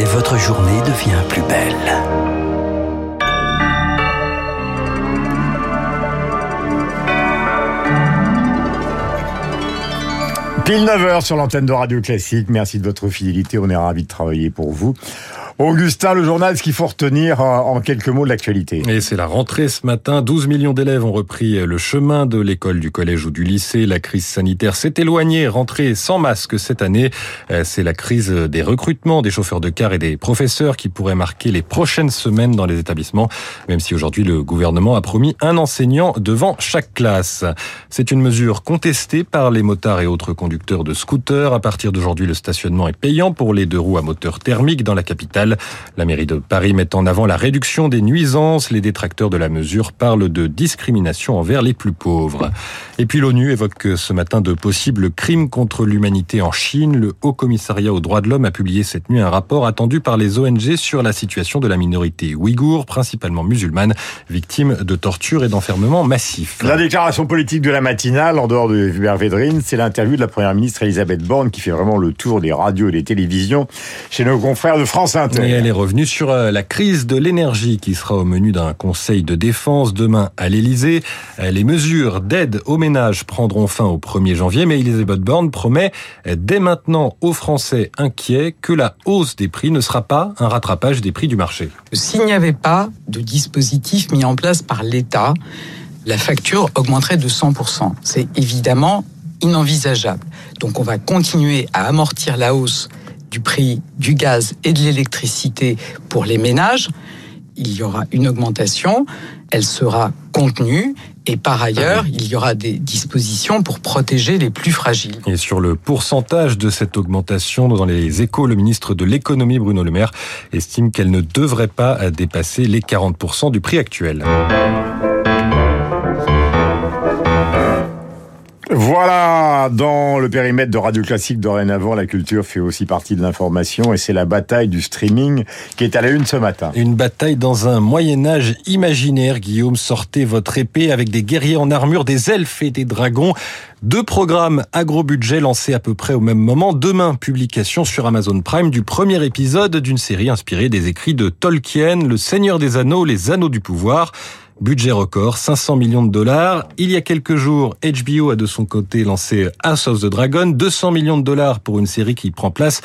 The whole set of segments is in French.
et votre journée devient plus belle. Pile 9h sur l'antenne de Radio Classique. Merci de votre fidélité. On est ravis de travailler pour vous. Augustin, le journal, ce qu'il faut retenir en quelques mots de l'actualité. Et c'est la rentrée ce matin. 12 millions d'élèves ont repris le chemin de l'école, du collège ou du lycée. La crise sanitaire s'est éloignée. Rentrée sans masque cette année. Euh, c'est la crise des recrutements des chauffeurs de car et des professeurs qui pourrait marquer les prochaines semaines dans les établissements. Même si aujourd'hui le gouvernement a promis un enseignant devant chaque classe. C'est une mesure contestée par les motards et autres conducteurs de scooters. À partir d'aujourd'hui, le stationnement est payant pour les deux roues à moteur thermique dans la capitale. La mairie de Paris met en avant la réduction des nuisances. Les détracteurs de la mesure parlent de discrimination envers les plus pauvres. Et puis l'ONU évoque ce matin de possibles crimes contre l'humanité en Chine. Le Haut Commissariat aux droits de l'homme a publié cette nuit un rapport attendu par les ONG sur la situation de la minorité ouïghour, principalement musulmane, victime de torture et d'enfermement massif. La déclaration politique de la matinale, en dehors de Hubert Védrine, c'est l'interview de la première ministre Elisabeth Borne qui fait vraiment le tour des radios et des télévisions chez nos confrères de France Inter. Et elle est revenue sur euh, la crise de l'énergie qui sera au menu d'un conseil de défense demain à l'Elysée. Euh, les mesures d'aide aux ménages prendront fin au 1er janvier, mais Elisabeth Borne promet euh, dès maintenant aux Français inquiets que la hausse des prix ne sera pas un rattrapage des prix du marché. S'il n'y avait pas de dispositif mis en place par l'État, la facture augmenterait de 100%. C'est évidemment inenvisageable. Donc on va continuer à amortir la hausse du prix du gaz et de l'électricité pour les ménages, il y aura une augmentation, elle sera contenue et par ailleurs, il y aura des dispositions pour protéger les plus fragiles. Et sur le pourcentage de cette augmentation, dans les échos, le ministre de l'économie, Bruno Le Maire, estime qu'elle ne devrait pas dépasser les 40% du prix actuel. Voilà, dans le périmètre de Radio Classique dorénavant, la culture fait aussi partie de l'information et c'est la bataille du streaming qui est à la une ce matin. Une bataille dans un Moyen Âge imaginaire, Guillaume, sortez votre épée avec des guerriers en armure, des elfes et des dragons. Deux programmes à gros budget lancés à peu près au même moment. Demain, publication sur Amazon Prime du premier épisode d'une série inspirée des écrits de Tolkien, Le Seigneur des Anneaux, Les Anneaux du Pouvoir. Budget record, 500 millions de dollars. Il y a quelques jours, HBO a de son côté lancé House of the Dragon, 200 millions de dollars pour une série qui prend place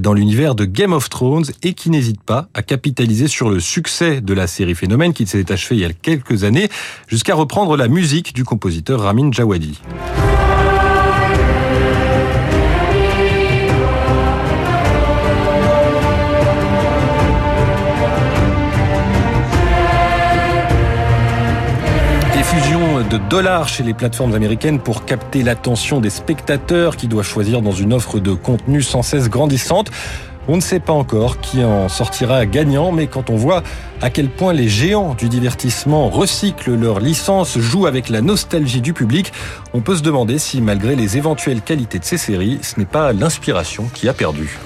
dans l'univers de Game of Thrones et qui n'hésite pas à capitaliser sur le succès de la série Phénomène qui s'est achevée il y a quelques années jusqu'à reprendre la musique du compositeur Ramin Djawadi. De dollars chez les plateformes américaines pour capter l'attention des spectateurs qui doivent choisir dans une offre de contenu sans cesse grandissante. On ne sait pas encore qui en sortira gagnant, mais quand on voit à quel point les géants du divertissement recyclent leurs licences, jouent avec la nostalgie du public, on peut se demander si malgré les éventuelles qualités de ces séries, ce n'est pas l'inspiration qui a perdu.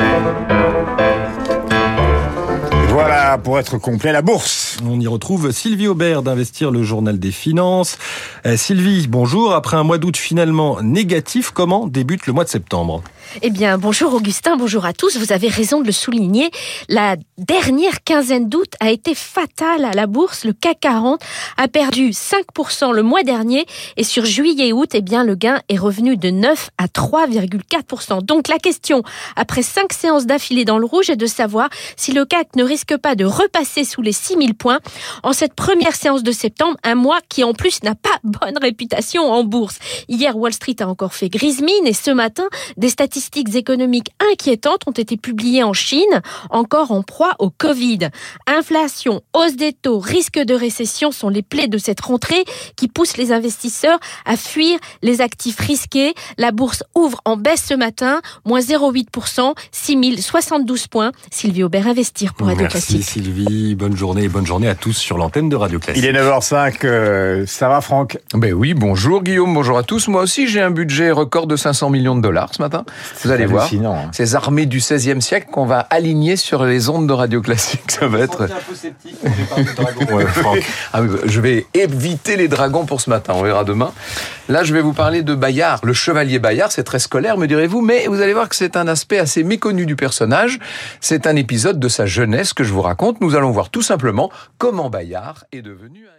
Voilà, pour être complet, la bourse. On y retrouve Sylvie Aubert d'Investir le Journal des Finances. Euh, Sylvie, bonjour. Après un mois d'août finalement négatif, comment débute le mois de septembre? Eh bien, bonjour Augustin, bonjour à tous. Vous avez raison de le souligner. La dernière quinzaine d'août a été fatale à la bourse. Le CAC 40 a perdu 5% le mois dernier et sur juillet et août, eh bien, le gain est revenu de 9 à 3,4%. Donc, la question, après cinq séances d'affilée dans le rouge, est de savoir si le CAC ne risque pas de repasser sous les 6000 points en cette première séance de septembre, un mois qui en plus n'a pas bonne réputation en bourse. Hier, Wall Street a encore fait grise mine et ce matin, des statistiques économiques inquiétantes ont été publiées en Chine, encore en proie au Covid. Inflation, hausse des taux, risque de récession sont les plaies de cette rentrée qui poussent les investisseurs à fuir les actifs risqués. La bourse ouvre en baisse ce matin, moins 0,8%, 6072 points. Sylvie Aubert, Investir pour Merci Sylvie, bonne journée et bonne journée à tous sur l'antenne de Radio Classique. Il est 9h05, euh, ça va Franck? Ben oui, bonjour Guillaume, bonjour à tous. Moi aussi j'ai un budget record de 500 millions de dollars ce matin. Vous allez voir, hein. ces armées du XVIe siècle qu'on va aligner sur les ondes de radio classique, ça va être. Ouais, Franck. Ah, je vais éviter les dragons pour ce matin, on verra demain. Là, je vais vous parler de Bayard, le chevalier Bayard. C'est très scolaire, me direz-vous, mais vous allez voir que c'est un aspect assez méconnu du personnage. C'est un épisode de sa jeunesse que je vous raconte. Nous allons voir tout simplement comment Bayard est devenu un